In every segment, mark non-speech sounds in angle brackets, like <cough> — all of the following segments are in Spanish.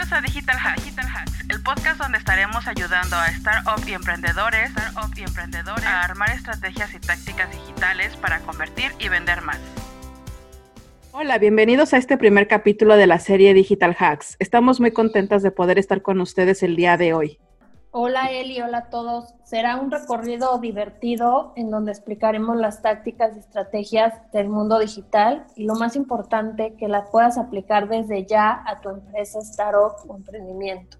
Bienvenidos a Digital Hacks, el podcast donde estaremos ayudando a startups y startup y emprendedores a armar estrategias y tácticas digitales para convertir y vender más. Hola, bienvenidos a este primer capítulo de la serie Digital Hacks. Estamos muy contentas de poder estar con ustedes el día de hoy. Hola Eli, hola a todos. Será un recorrido divertido en donde explicaremos las tácticas y estrategias del mundo digital y lo más importante, que las puedas aplicar desde ya a tu empresa, startup o emprendimiento.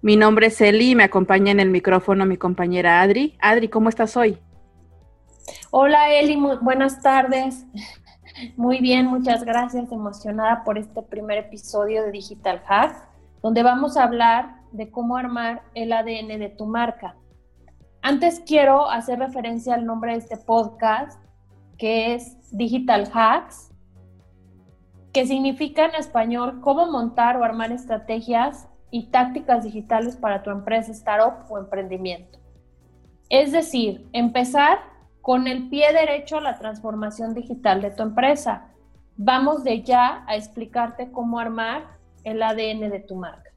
Mi nombre es Eli y me acompaña en el micrófono mi compañera Adri. Adri, ¿cómo estás hoy? Hola Eli, buenas tardes. <laughs> Muy bien, muchas gracias. Emocionada por este primer episodio de Digital Hack, donde vamos a hablar de cómo armar el ADN de tu marca. Antes quiero hacer referencia al nombre de este podcast, que es Digital Hacks, que significa en español cómo montar o armar estrategias y tácticas digitales para tu empresa, startup o emprendimiento. Es decir, empezar con el pie derecho a la transformación digital de tu empresa. Vamos de ya a explicarte cómo armar el ADN de tu marca.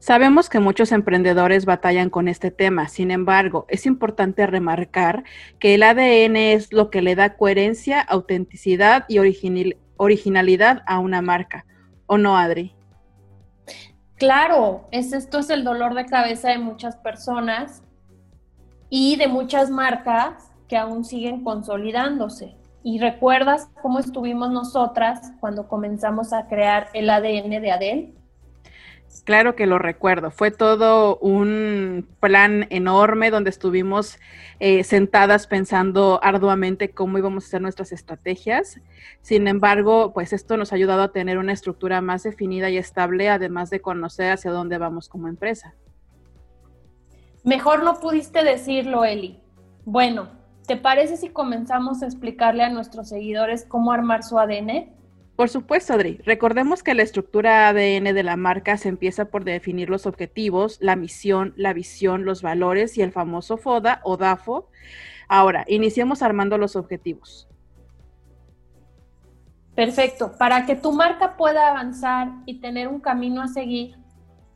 Sabemos que muchos emprendedores batallan con este tema, sin embargo, es importante remarcar que el ADN es lo que le da coherencia, autenticidad y originalidad a una marca. ¿O no, Adri? Claro, es, esto es el dolor de cabeza de muchas personas y de muchas marcas que aún siguen consolidándose. ¿Y recuerdas cómo estuvimos nosotras cuando comenzamos a crear el ADN de Adel? Claro que lo recuerdo. Fue todo un plan enorme donde estuvimos eh, sentadas pensando arduamente cómo íbamos a hacer nuestras estrategias. Sin embargo, pues esto nos ha ayudado a tener una estructura más definida y estable, además de conocer hacia dónde vamos como empresa. Mejor no pudiste decirlo, Eli. Bueno, ¿te parece si comenzamos a explicarle a nuestros seguidores cómo armar su ADN? Por supuesto, Adri. Recordemos que la estructura ADN de la marca se empieza por definir los objetivos, la misión, la visión, los valores y el famoso FODA o DAFO. Ahora, iniciemos armando los objetivos. Perfecto. Para que tu marca pueda avanzar y tener un camino a seguir,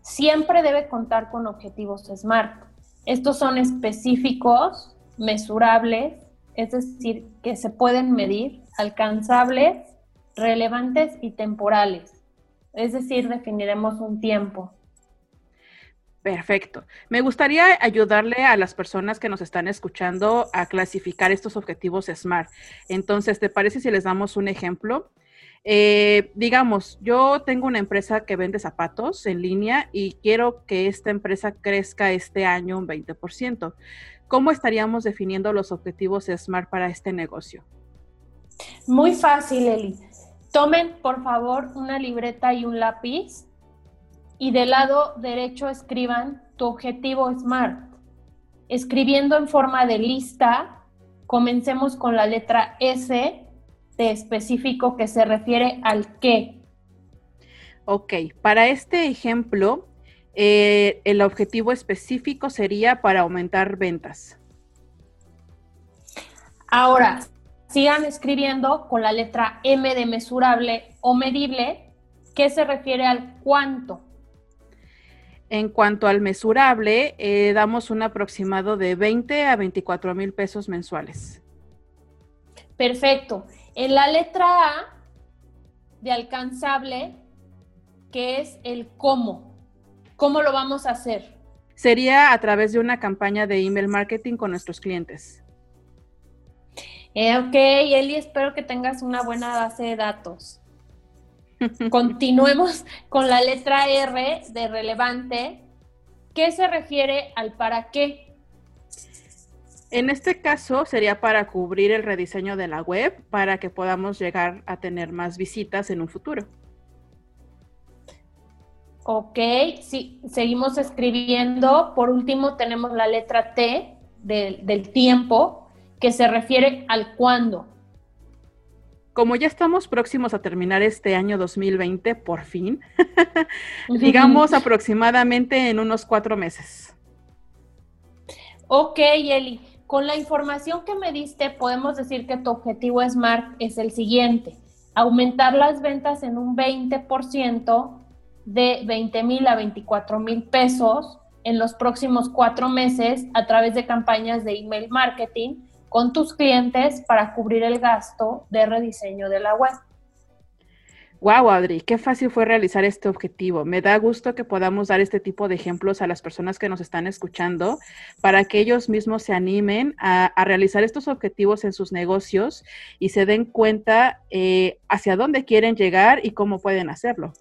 siempre debe contar con objetivos SMART. Estos son específicos, mesurables, es decir, que se pueden medir, alcanzables relevantes y temporales. Es decir, definiremos un tiempo. Perfecto. Me gustaría ayudarle a las personas que nos están escuchando a clasificar estos objetivos SMART. Entonces, ¿te parece si les damos un ejemplo? Eh, digamos, yo tengo una empresa que vende zapatos en línea y quiero que esta empresa crezca este año un 20%. ¿Cómo estaríamos definiendo los objetivos SMART para este negocio? Muy fácil, Eli. Tomen, por favor, una libreta y un lápiz y del lado derecho escriban tu objetivo SMART. Escribiendo en forma de lista, comencemos con la letra S de específico que se refiere al qué. Ok, para este ejemplo, eh, el objetivo específico sería para aumentar ventas. Ahora, sigan escribiendo con la letra M de mesurable o medible, que se refiere al cuánto. En cuanto al mesurable, eh, damos un aproximado de 20 a 24 mil pesos mensuales. Perfecto. En la letra A de alcanzable, que es el cómo. ¿Cómo lo vamos a hacer? Sería a través de una campaña de email marketing con nuestros clientes. Eh, ok, Eli, espero que tengas una buena base de datos. <laughs> Continuemos con la letra R de relevante. ¿Qué se refiere al para qué? En este caso sería para cubrir el rediseño de la web para que podamos llegar a tener más visitas en un futuro. Ok, sí, seguimos escribiendo. Por último tenemos la letra T del tiempo que se refiere al cuándo. Como ya estamos próximos a terminar este año 2020, por fin, digamos aproximadamente en unos cuatro meses. Ok, Eli, con la información que me diste, podemos decir que tu objetivo SMART es el siguiente, aumentar las ventas en un 20% de 20 mil a 24 mil pesos en los próximos cuatro meses a través de campañas de email marketing con tus clientes para cubrir el gasto de rediseño de la web. Wow, Adri, qué fácil fue realizar este objetivo. Me da gusto que podamos dar este tipo de ejemplos a las personas que nos están escuchando para que ellos mismos se animen a, realizar estos objetivos en sus negocios y se den cuenta eh, hacia dónde quieren llegar y cómo pueden hacerlo.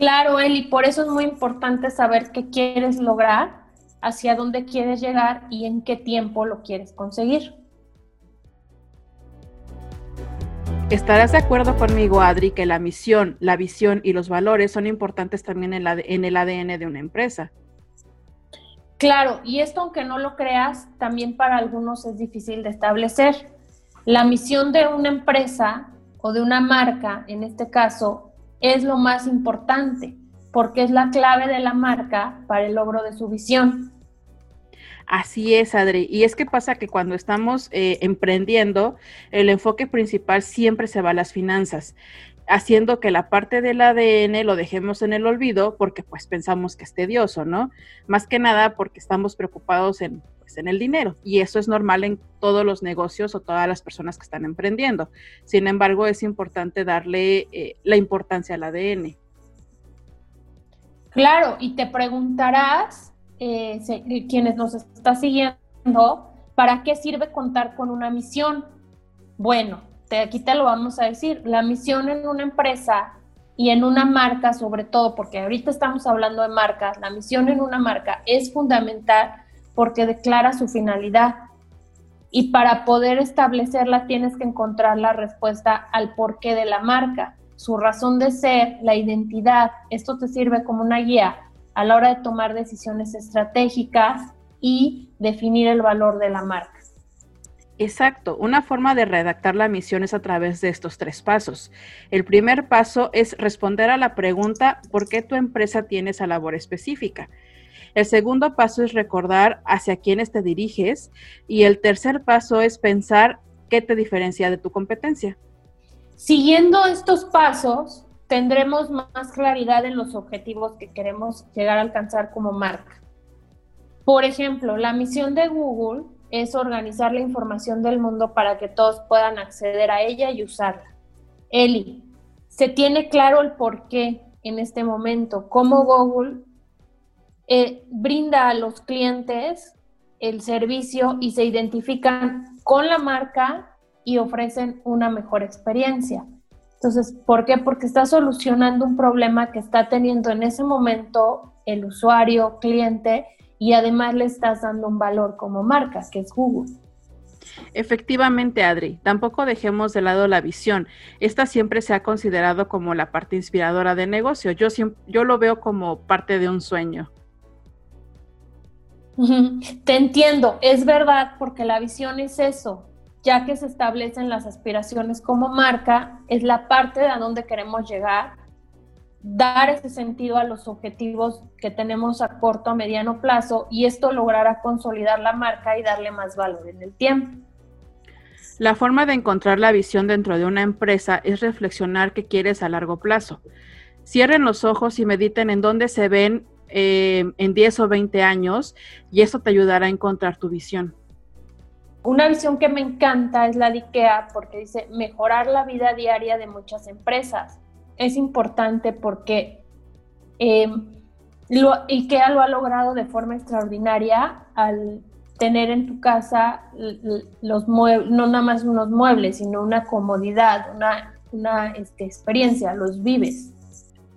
Claro, Eli, por eso es muy importante saber qué quieres lograr, hacia dónde quieres llegar y en qué tiempo lo quieres conseguir. Estarás de acuerdo conmigo, Adri, que la misión, la visión y los valores son importantes también en, el ADN de una empresa. Claro, y esto aunque no lo creas, también para algunos es difícil de establecer. La misión de una empresa o de una marca, en este caso, es lo más importante, porque es la clave de la marca para el logro de su visión. Así es, Adri. Y es que pasa que cuando estamos eh, emprendiendo, el enfoque principal siempre se va a las finanzas, haciendo que la parte del ADN lo dejemos en el olvido porque pues pensamos que es tedioso, ¿no? Más que nada porque estamos preocupados en, en el dinero. Y eso es normal en todos los negocios o todas las personas que están emprendiendo. Sin embargo, es importante darle eh, la importancia al ADN. Claro, y te preguntarás eh, eh, quienes nos está siguiendo, ¿para qué sirve contar con una misión? Bueno, te, aquí te lo vamos a decir. La misión en una empresa y en una marca, sobre todo, porque ahorita estamos hablando de marcas, la misión en una marca es fundamental porque declara su finalidad. Y para poder establecerla tienes que encontrar la respuesta al porqué de la marca, su razón de ser, la identidad. Esto te sirve como una guía a la hora de tomar decisiones estratégicas y definir el valor de la marca. Exacto, una forma de redactar la misión es a través de estos tres pasos. El primer paso es responder a la pregunta ¿por qué tu empresa tiene esa labor específica? El segundo paso es recordar hacia quiénes te diriges y el tercer paso es pensar qué te diferencia de tu competencia. Siguiendo estos pasos, tendremos más claridad en los objetivos que queremos llegar a alcanzar como marca. Por ejemplo, la misión de Google es organizar la información del mundo para que todos puedan acceder a ella y usarla. Eli, se tiene claro el por qué en este momento, cómo Google eh, brinda a los clientes el servicio y se identifican con la marca y ofrecen una mejor experiencia. Entonces, ¿por qué? Porque está solucionando un problema que está teniendo en ese momento el usuario, cliente, y además le estás dando un valor como marca, que es Google. Efectivamente, Adri, tampoco dejemos de lado la visión. Esta siempre se ha considerado como la parte inspiradora de negocio. Yo, yo lo veo como parte de un sueño. Te entiendo, es verdad, porque la visión es eso, ya que se establecen las aspiraciones como marca, es la parte de a dónde queremos llegar, dar ese sentido a los objetivos que tenemos a corto, a mediano plazo y esto logrará consolidar la marca y darle más valor en el tiempo. La forma de encontrar la visión dentro de una empresa es reflexionar qué quieres a largo plazo. Cierren los ojos y mediten en dónde se ven eh, en 10 o 20 años y eso te ayudará a encontrar tu visión. Una visión que me encanta es la de IKEA porque dice mejorar la vida diaria de muchas empresas. Es importante porque eh, IKEA lo ha logrado de forma extraordinaria al tener en tu casa los muebles, no nada más unos muebles, sino una comodidad, una, una este, experiencia, los vives.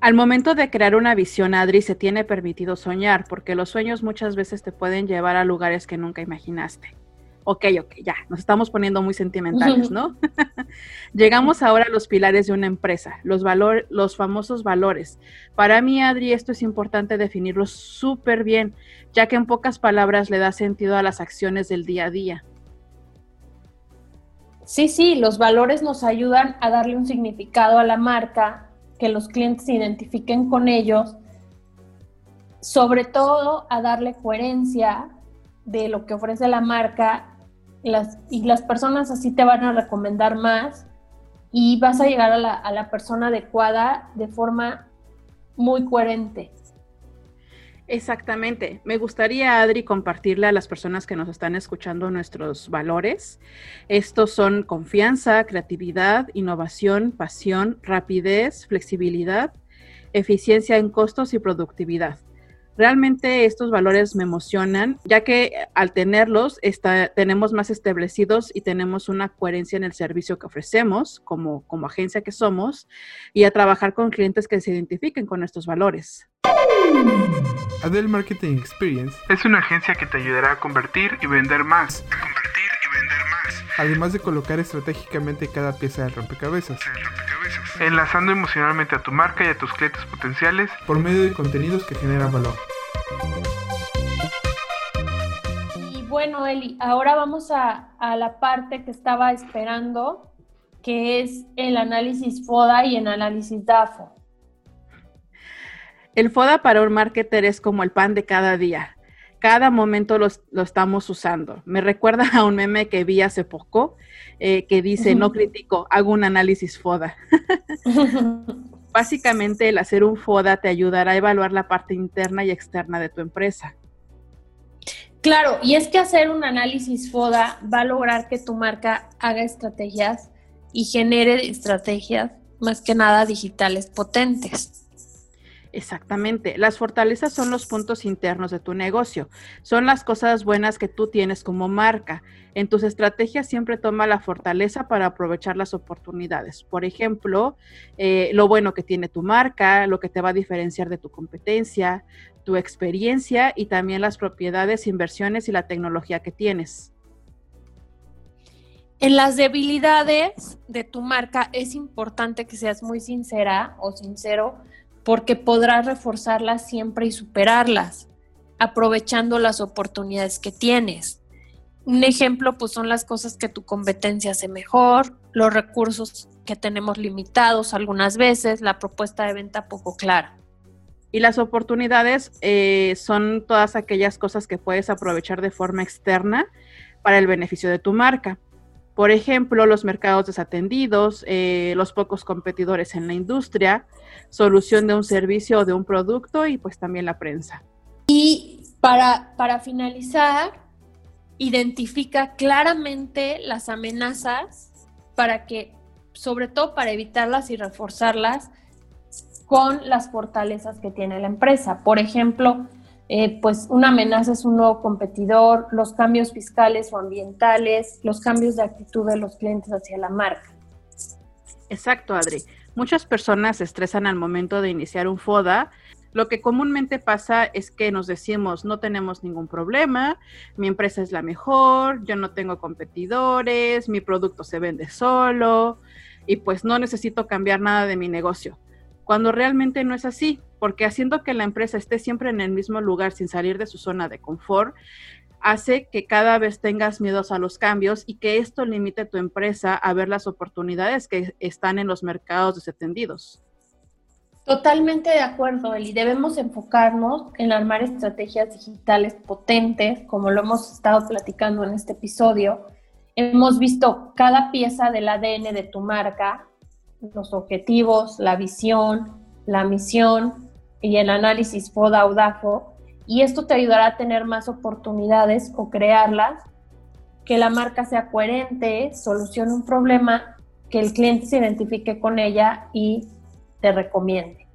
Al momento de crear una visión, Adri, se tiene permitido soñar, porque los sueños muchas veces te pueden llevar a lugares que nunca imaginaste ok, ok, ya, nos estamos poniendo muy sentimentales, ¿no? <laughs> <laughs> Llegamos ahora a los pilares de una empresa, los, valor, los famosos valores. Para mí, Adri, esto es importante definirlo súper bien, ya que en pocas palabras le da sentido a las acciones del día a día. Sí, sí, los valores nos ayudan a darle un significado a la marca, que los clientes se identifiquen con ellos, sobre todo a darle coherencia de lo que ofrece la marca y las personas así te van a recomendar más y vas a llegar a la, persona adecuada de forma muy coherente. Exactamente. Me gustaría, Adri, compartirle a las personas que nos están escuchando nuestros valores. Estos son confianza, creatividad, innovación, pasión, rapidez, flexibilidad, eficiencia en costos y productividad. Realmente estos valores me emocionan, ya que al tenerlos tenemos más establecidos y tenemos una coherencia en el servicio que ofrecemos como, como agencia que somos y a trabajar con clientes que se identifiquen con estos valores. Adel Marketing Experience es una agencia que te ayudará a convertir y vender más. A convertir y vender más. Además de colocar estratégicamente cada pieza del rompecabezas. Enlazando emocionalmente a tu marca y a tus clientes potenciales por medio de contenidos que generan valor. Y bueno, Eli, ahora vamos a, a la parte que estaba esperando, que es el análisis FODA y el análisis DAFO. El FODA para un marketer es como el pan de cada día. Cada momento lo estamos usando. Me recuerda a un meme que vi hace poco eh, que dice, no critico, hago un análisis FODA. <laughs> Básicamente el hacer un FODA te ayudará a evaluar la parte interna y externa de tu empresa. Claro, y es que hacer un análisis FODA va a lograr que tu marca haga estrategias y genere estrategias más que nada digitales potentes. Exactamente. Las fortalezas son los puntos internos de tu negocio. Son las cosas buenas que tú tienes como marca. En tus estrategias siempre toma la fortaleza para aprovechar las oportunidades. Por ejemplo, eh, lo bueno que tiene tu marca, lo que te va a diferenciar de tu competencia, tu experiencia y también las propiedades, inversiones y la tecnología que tienes. En las debilidades de tu marca es importante que seas muy sincera o sincero porque podrás reforzarlas siempre y superarlas, aprovechando las oportunidades que tienes. Un ejemplo, pues son las cosas que tu competencia hace mejor, los recursos que tenemos limitados algunas veces, la propuesta de venta poco clara. Y las oportunidades eh, son todas aquellas cosas que puedes aprovechar de forma externa para el beneficio de tu marca. Por ejemplo, los mercados desatendidos, eh, los pocos competidores en la industria, solución de un servicio o de un producto y pues también la prensa. Y para, para finalizar, identifica claramente las amenazas para que, sobre todo para evitarlas y reforzarlas con las fortalezas que tiene la empresa. Por ejemplo, eh, pues una amenaza es un nuevo competidor, los cambios fiscales o ambientales, los cambios de actitud de los clientes hacia la marca. Exacto, Adri. Muchas personas se estresan al momento de iniciar un FODA. Lo que comúnmente pasa es que nos decimos, no tenemos ningún problema, mi empresa es la mejor, yo no tengo competidores, mi producto se vende solo y pues no necesito cambiar nada de mi negocio. Cuando realmente no es así, porque haciendo que la empresa esté siempre en el mismo lugar sin salir de su zona de confort, hace que cada vez tengas miedos a los cambios y que esto limite a tu empresa a ver las oportunidades que están en los mercados desatendidos. Totalmente de acuerdo, Eli. Debemos enfocarnos en armar estrategias digitales potentes, como lo hemos estado platicando en este episodio. Hemos visto cada pieza del ADN de tu marca, los objetivos, la visión, la misión, y el análisis FODA o DAFO, y esto te ayudará a tener más oportunidades o crearlas, que la marca sea coherente, solucione un problema, que el cliente se identifique con ella y te recomiende.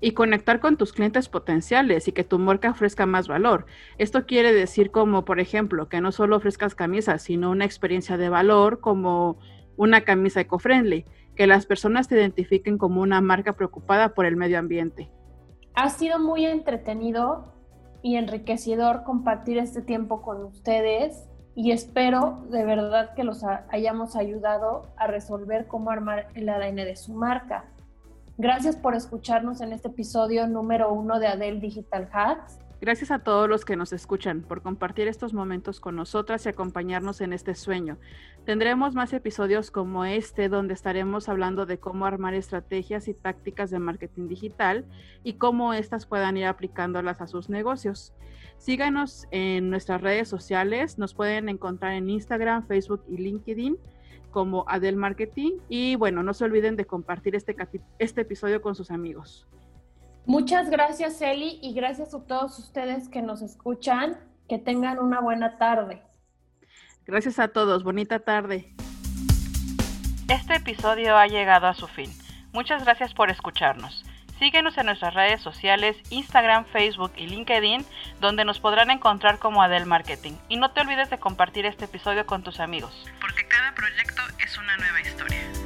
Y conectar con tus clientes potenciales y que tu marca ofrezca más valor. Esto quiere decir como, por ejemplo, que no solo ofrezcas camisas, sino una experiencia de valor como una camisa eco-friendly, que las personas te identifiquen como una marca preocupada por el medio ambiente. Ha sido muy entretenido y enriquecedor compartir este tiempo con ustedes y espero de verdad que los hayamos ayudado a resolver cómo armar el ADN de su marca. Gracias por escucharnos en este episodio número uno de Adel Digital Hacks. Gracias a todos los que nos escuchan por compartir estos momentos con nosotras y acompañarnos en este sueño. Tendremos más episodios como este donde estaremos hablando de cómo armar estrategias y tácticas de marketing digital y cómo éstas puedan ir aplicándolas a sus negocios. Síganos en nuestras redes sociales, nos pueden encontrar en Instagram, Facebook y LinkedIn como Adel Marketing y bueno, no se olviden de compartir este, este episodio con sus amigos. Muchas gracias, Eli, y gracias a todos ustedes que nos escuchan. Que tengan una buena tarde. Gracias a todos. Bonita tarde. Este episodio ha llegado a su fin. Muchas gracias por escucharnos. Síguenos en nuestras redes sociales, Instagram, Facebook y LinkedIn, donde nos podrán encontrar como Adel Marketing. Y no te olvides de compartir este episodio con tus amigos. Porque cada proyecto es una nueva historia.